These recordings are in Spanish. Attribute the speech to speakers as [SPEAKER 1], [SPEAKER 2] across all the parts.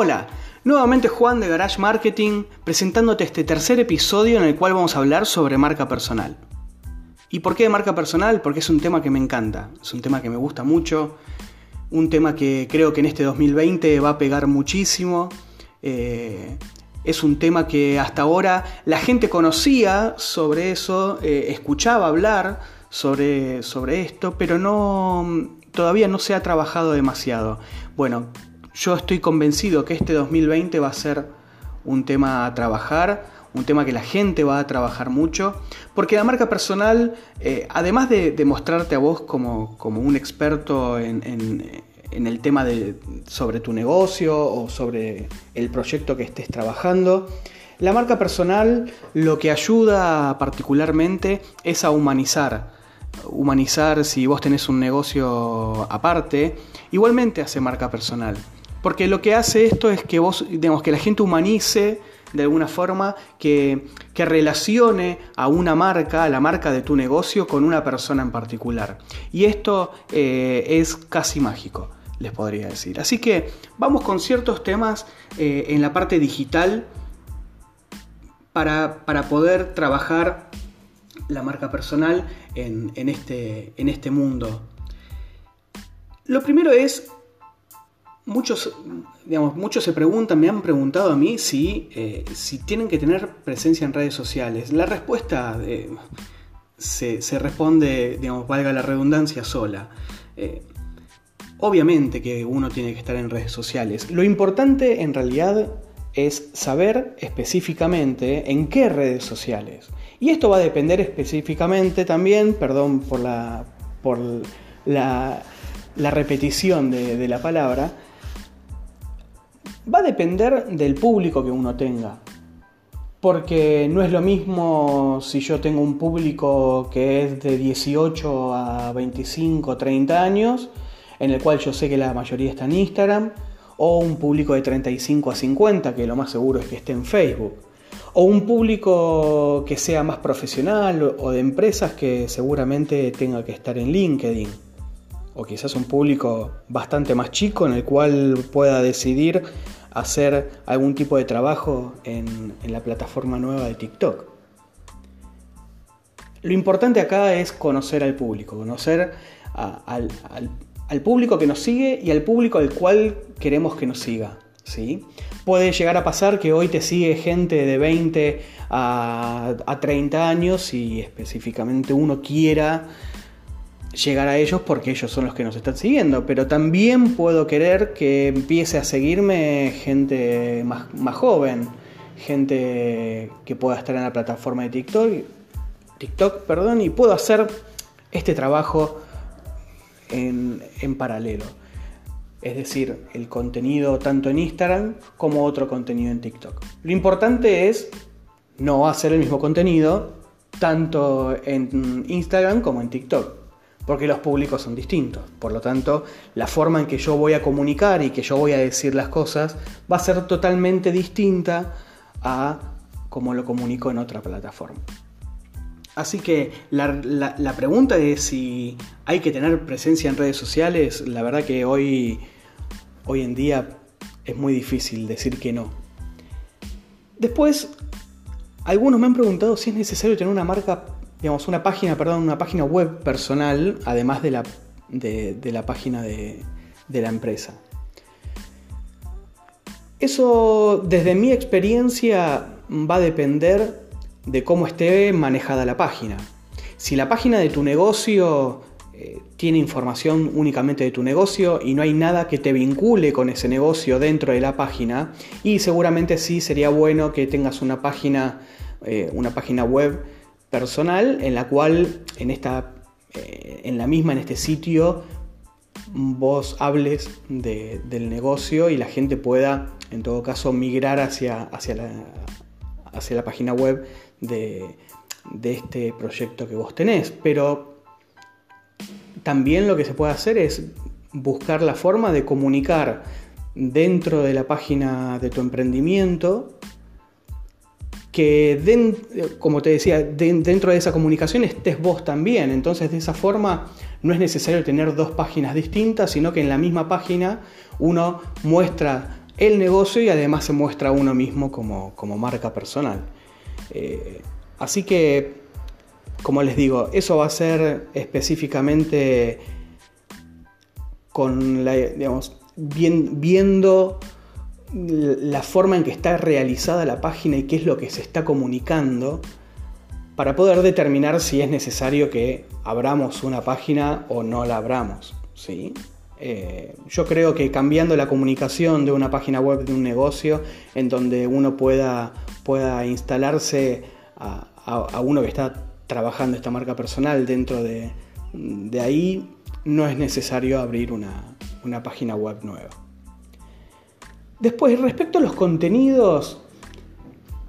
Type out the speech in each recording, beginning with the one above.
[SPEAKER 1] Hola, nuevamente Juan de Garage Marketing presentándote este tercer episodio en el cual vamos a hablar sobre marca personal. ¿Y por qué marca personal? Porque es un tema que me encanta, es un tema que me gusta mucho, un tema que creo que en este 2020 va a pegar muchísimo. Eh, es un tema que hasta ahora la gente conocía sobre eso, eh, escuchaba hablar sobre, sobre esto, pero no, todavía no se ha trabajado demasiado. Bueno, yo estoy convencido que este 2020 va a ser un tema a trabajar, un tema que la gente va a trabajar mucho, porque la marca personal, eh, además de, mostrarte a vos como, un experto en, el tema de, sobre tu negocio o sobre el proyecto que estés trabajando, la marca personal lo que ayuda particularmente es a humanizar. Humanizar si vos tenés un negocio aparte, igualmente hace marca personal. Porque lo que hace esto es que vos, digamos, que la gente humanice de alguna forma, que, relacione a una marca, a la marca de tu negocio, con una persona en particular. Y esto eh, es casi mágico, les podría decir. Así que vamos con ciertos temas eh, en la parte digital para, poder trabajar la marca personal en, este, en este mundo. Lo primero es muchos, digamos, muchos se preguntan, me han preguntado a mí si, eh, si tienen que tener presencia en redes sociales. La respuesta eh, se, responde, digamos, valga la redundancia sola. Eh, obviamente que uno tiene que estar en redes sociales. Lo importante en realidad es saber específicamente en qué redes sociales. Y esto va a depender específicamente también, perdón por la, por la, repetición de la palabra, Va a depender del público que uno tenga. Porque no es lo mismo si yo tengo un público que es de 18 a 25, 30 años, en el cual yo sé que la mayoría está en Instagram, o un público de 35 a 50, que lo más seguro es que esté en Facebook, o un público que sea más profesional o de empresas que seguramente tenga que estar en LinkedIn, o quizás un público bastante más chico en el cual pueda decidir hacer algún tipo de trabajo en, la plataforma nueva de TikTok. Lo importante acá es conocer al público, conocer al, público que nos sigue y al público al cual queremos que nos siga. ¿sí? Puede llegar a pasar que hoy te sigue gente de 20 a, a 30 años y específicamente uno quiera llegar a ellos porque ellos son los que nos están siguiendo, pero también puedo querer que empiece a seguirme gente más, más joven, gente que pueda estar en la plataforma de TikTok, TikTok perdón, y puedo hacer este trabajo en, en paralelo. Es decir, el contenido tanto en Instagram como otro contenido en TikTok. Lo importante es no hacer el mismo contenido tanto en Instagram como en TikTok porque los públicos son distintos. Por lo tanto, la forma en que yo voy a comunicar y que yo voy a decir las cosas va a ser totalmente distinta a como lo comunico en otra plataforma. Así que la, pregunta es si hay que tener presencia en redes sociales. La verdad que hoy, hoy en día es muy difícil decir que no. Después, algunos me han preguntado si es necesario tener una marca digamos, una página, perdón, una página web personal, además de la, de, la página de, de la empresa. Eso, desde mi experiencia, va a depender de cómo esté manejada la página. Si la página de tu negocio eh, tiene información únicamente de tu negocio y no hay nada que te vincule con ese negocio dentro de la página, y seguramente sí sería bueno que tengas una página, eh, una página web personal en la cual en esta eh, en la misma en este sitio vos hables del negocio y la gente pueda en todo caso migrar hacia, hacia, la, hacia la página web de, de este proyecto que vos tenés. Pero también lo que se puede hacer es buscar la forma de comunicar dentro de la página de tu emprendimiento que, como te decía, dentro de esa comunicación estés vos también. Entonces, de esa forma, no es necesario tener dos páginas distintas, sino que en la misma página uno muestra el negocio y además se muestra uno mismo como, marca personal. Eh, así que, como les digo, eso va a ser específicamente con la, digamos, viendo la forma en que está realizada la página y qué es lo que se está comunicando para poder determinar si es necesario que abramos una página o no la abramos. ¿sí? Eh, yo creo que cambiando la comunicación de una página web de un negocio en donde uno pueda, pueda instalarse a, uno que está trabajando esta marca personal dentro de, ahí, no es necesario abrir una, una página web nueva. Después, respecto a los contenidos,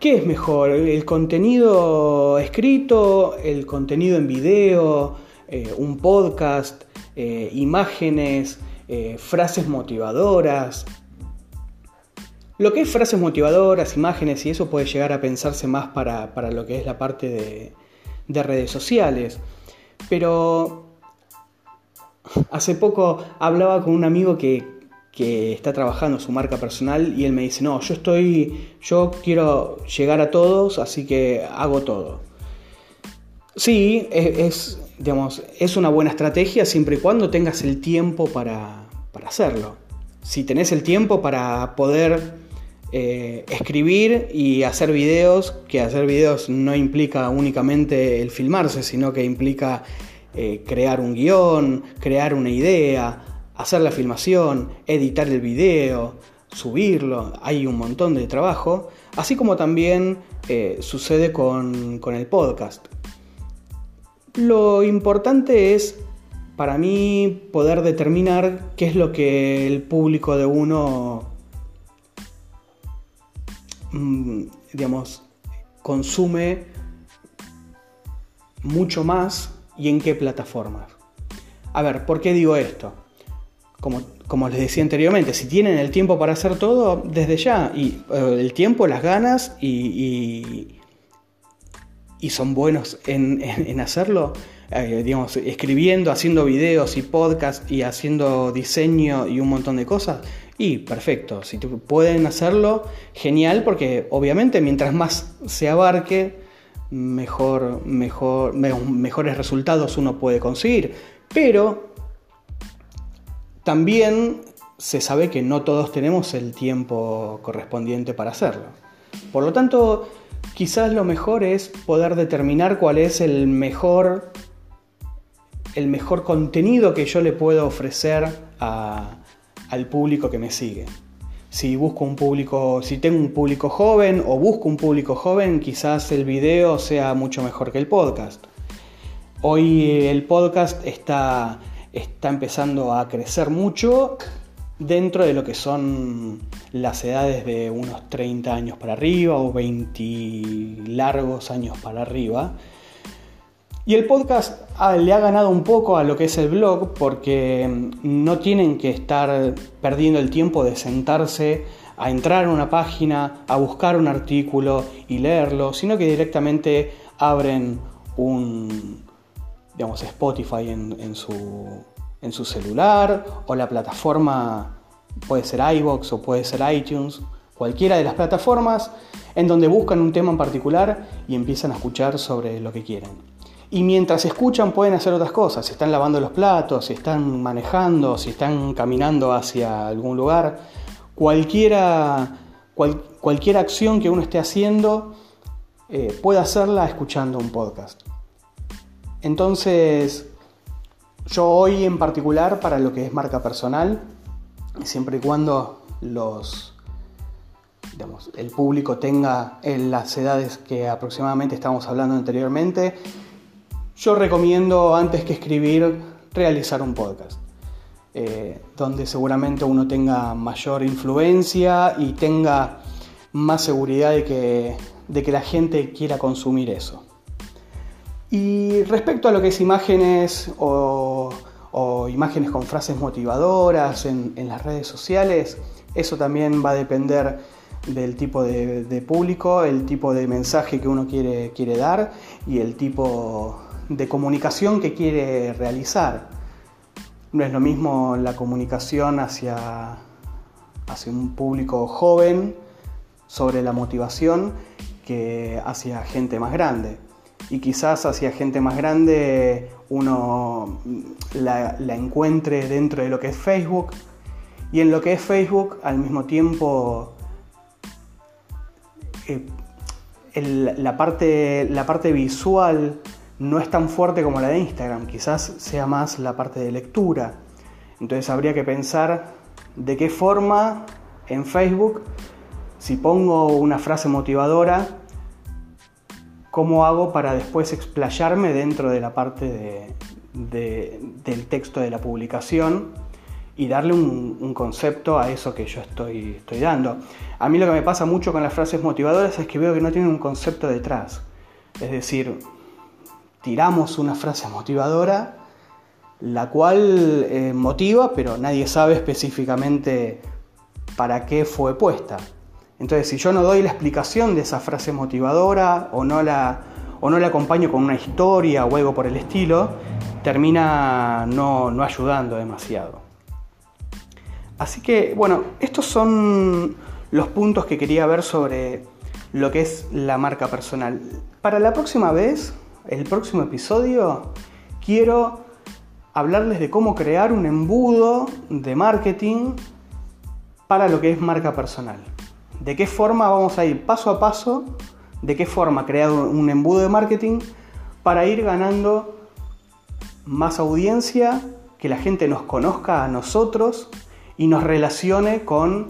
[SPEAKER 1] ¿qué es mejor? ¿El contenido escrito? ¿El contenido en video? Eh, ¿Un podcast? Eh, imágenes? Eh, ¿Frases motivadoras? Lo que es frases motivadoras, imágenes y eso puede llegar a pensarse más para, lo que es la parte de, de redes sociales. Pero hace poco hablaba con un amigo que, que está trabajando su marca personal y él me dice, no, yo estoy, yo quiero llegar a todos, así que hago todo. Sí, es, digamos, es una buena estrategia siempre y cuando tengas el tiempo para, hacerlo. Si tenés el tiempo para poder eh, escribir y hacer videos, que hacer videos no implica únicamente el filmarse, sino que implica eh, crear un guion, crear una idea, hacer la filmación, editar el video, subirlo, hay un montón de trabajo, así como también eh, sucede con, el podcast. Lo importante es para mí poder determinar qué es lo que el público de uno, mm, digamos, consume mucho más y en qué plataformas. A ver, ¿por qué digo esto? Como, les decía anteriormente, si tienen el tiempo para hacer todo, desde ya, y eh, el tiempo, las ganas y, y, son buenos en, hacerlo, eh, digamos, escribiendo, haciendo videos y podcasts y haciendo diseño y un montón de cosas, y perfecto, si pueden hacerlo, genial, porque obviamente mientras más se abarque, mejor, mejor, mejores resultados uno puede conseguir. Pero también se sabe que no todos tenemos el tiempo correspondiente para hacerlo. Por lo tanto, quizás lo mejor es poder determinar cuál es el mejor, el mejor contenido que yo le puedo ofrecer al público que me sigue. Si busco un público, si tengo un público joven o busco un público joven, quizás el video sea mucho mejor que el podcast. Hoy el podcast está está empezando a crecer mucho dentro de lo que son las edades de unos 30 años para arriba o 20 largos años para arriba. Y el podcast ah, le ha ganado un poco a lo que es el blog porque no tienen que estar perdiendo el tiempo de sentarse a entrar a una página, a buscar un artículo y leerlo, sino que directamente abren un, digamos, Spotify en, su, en su celular o la plataforma, puede ser iBox o puede ser iTunes, cualquiera de las plataformas en donde buscan un tema en particular y empiezan a escuchar sobre lo que quieren. Y mientras escuchan pueden hacer otras cosas, si están lavando los platos, si están manejando, si están caminando hacia algún lugar, cualquiera, cualquier acción que uno esté haciendo eh, puede hacerla escuchando un podcast. Entonces, yo hoy en particular, para lo que es marca personal, siempre y cuando los, el público tenga en las edades que aproximadamente estamos hablando anteriormente, yo recomiendo antes que escribir realizar un podcast. Eh, donde seguramente uno tenga mayor influencia y tenga más seguridad de que, de que la gente quiera consumir eso. Y respecto a lo que es imágenes o, imágenes con frases motivadoras en, las redes sociales, eso también va a depender del tipo de, público, el tipo de mensaje que uno quiere, quiere dar y el tipo de comunicación que quiere realizar. No es lo mismo la comunicación hacia, hacia un público joven sobre la motivación que hacia gente más grande. Y quizás hacia gente más grande uno la, encuentre dentro de lo que es Facebook. Y en lo que es Facebook al mismo tiempo eh, la, parte, la parte visual no es tan fuerte como la de Instagram, quizás sea más la parte de lectura. Entonces habría que pensar de qué forma en Facebook, si pongo una frase motivadora, cómo hago para después explayarme dentro de la parte del texto de la publicación y darle un, concepto a eso que yo estoy, estoy dando. A mí lo que me pasa mucho con las frases motivadoras es que veo que no tienen un concepto detrás. Es decir, tiramos una frase motivadora, la cual eh, motiva, pero nadie sabe específicamente para qué fue puesta. Entonces, si yo no doy la explicación de esa frase motivadora o no la, o no la acompaño con una historia o algo por el estilo, termina no, no ayudando demasiado. Así que, bueno, estos son los puntos que quería ver sobre lo que es la marca personal. Para la próxima vez, el próximo episodio, quiero hablarles de cómo crear un embudo de marketing para lo que es marca personal. De qué forma vamos a ir paso a paso, de qué forma crear un embudo de marketing para ir ganando más audiencia, que la gente nos conozca a nosotros y nos relacione con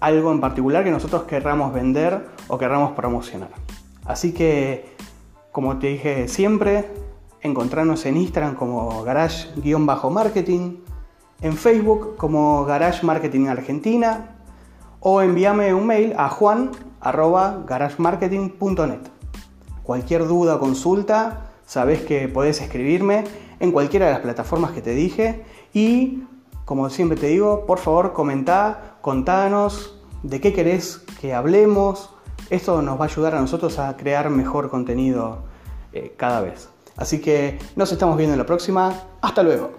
[SPEAKER 1] algo en particular que nosotros querramos vender o querramos promocionar. Así que, como te dije siempre, encontrarnos en Instagram como garage-marketing, en Facebook como Garage Marketing Argentina o envíame un mail a juan.garagemarketing.net. Cualquier duda consulta, sabes que podés escribirme en cualquiera de las plataformas que te dije y como siempre te digo, por favor comenta, contanos de qué querés que hablemos. Esto nos va a ayudar a nosotros a crear mejor contenido eh, cada vez. Así que nos estamos viendo en la próxima. Hasta luego.